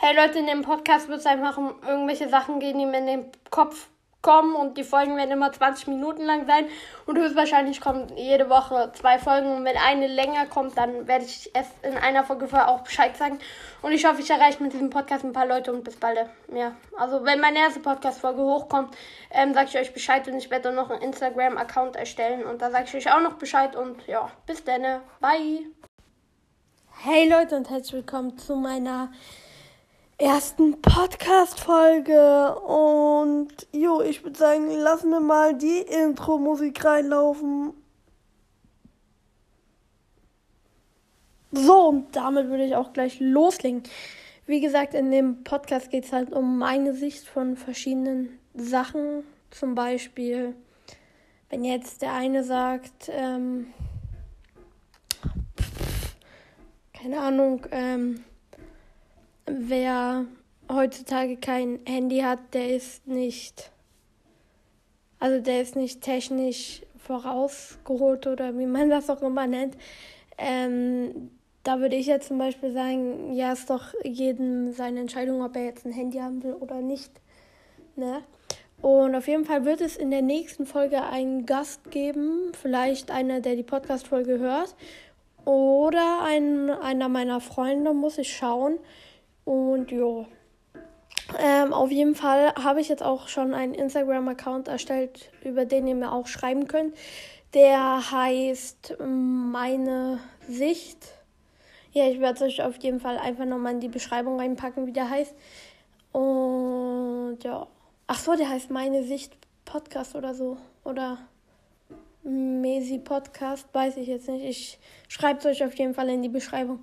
hey Leute, in dem Podcast wird es einfach um irgendwelche Sachen gehen, die mir in den Kopf kommen und die Folgen werden immer 20 Minuten lang sein und höchstwahrscheinlich kommen jede Woche zwei Folgen und wenn eine länger kommt, dann werde ich es in einer Folge vorher auch Bescheid sagen und ich hoffe, ich erreiche mit diesem Podcast ein paar Leute und bis bald. Ja, also wenn meine erste Podcast-Folge hochkommt, ähm, sage ich euch Bescheid und ich werde dann noch einen Instagram-Account erstellen und da sage ich euch auch noch Bescheid und ja, bis dann, bye! Hey Leute und herzlich willkommen zu meiner ersten Podcast-Folge. Und jo, ich würde sagen, lassen wir mal die Intro-Musik reinlaufen. So, und damit würde ich auch gleich loslegen. Wie gesagt, in dem Podcast geht es halt um meine Sicht von verschiedenen Sachen. Zum Beispiel, wenn jetzt der eine sagt, ähm, keine Ahnung, ähm, wer heutzutage kein Handy hat, der ist nicht, also der ist nicht technisch vorausgeholt oder wie man das auch immer nennt. Ähm, da würde ich jetzt zum Beispiel sagen, ja, ist doch jedem seine Entscheidung, ob er jetzt ein Handy haben will oder nicht. Ne? Und auf jeden Fall wird es in der nächsten Folge einen Gast geben, vielleicht einer, der die Podcast-Folge hört, oder ein, einer meiner Freunde, muss ich schauen. Und jo. Ähm, auf jeden Fall habe ich jetzt auch schon einen Instagram-Account erstellt, über den ihr mir auch schreiben könnt. Der heißt Meine Sicht. Ja, ich werde es euch auf jeden Fall einfach nochmal in die Beschreibung reinpacken, wie der heißt. Und ja. Ach so, der heißt Meine Sicht Podcast oder so. Oder Mesi Podcast, weiß ich jetzt nicht. Ich schreibe es euch auf jeden Fall in die Beschreibung.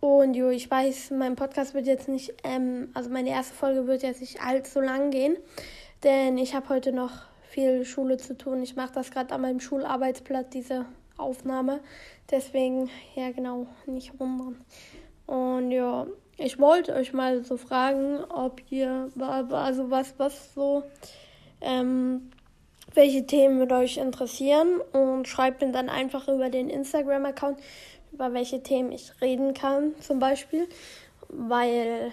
Und jo, ich weiß, mein Podcast wird jetzt nicht, ähm, also meine erste Folge wird jetzt nicht allzu lang gehen, denn ich habe heute noch viel Schule zu tun. Ich mache das gerade an meinem Schularbeitsplatz, diese Aufnahme. Deswegen, ja genau, nicht wundern. Und ja, ich wollte euch mal so fragen, ob ihr, also was, was so, ähm, welche Themen mit euch interessieren und schreibt mir dann einfach über den Instagram-Account über welche Themen ich reden kann, zum Beispiel, weil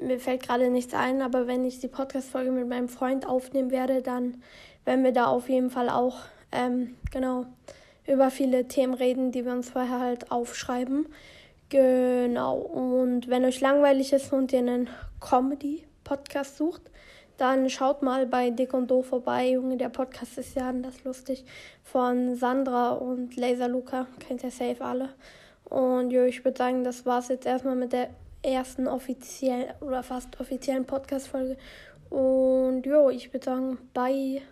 mir fällt gerade nichts ein, aber wenn ich die Podcast-Folge mit meinem Freund aufnehmen werde, dann werden wir da auf jeden Fall auch, ähm, genau, über viele Themen reden, die wir uns vorher halt aufschreiben. Genau, und wenn euch langweilig ist und ihr einen Comedy-Podcast sucht, dann schaut mal bei Dick und Do vorbei. Junge, der Podcast ist ja anders lustig. Von Sandra und Laser Luca. Kennt ihr safe alle. Und jo, ich würde sagen, das war's jetzt erstmal mit der ersten offiziellen oder fast offiziellen Podcast-Folge. Und jo, ich würde sagen, bye.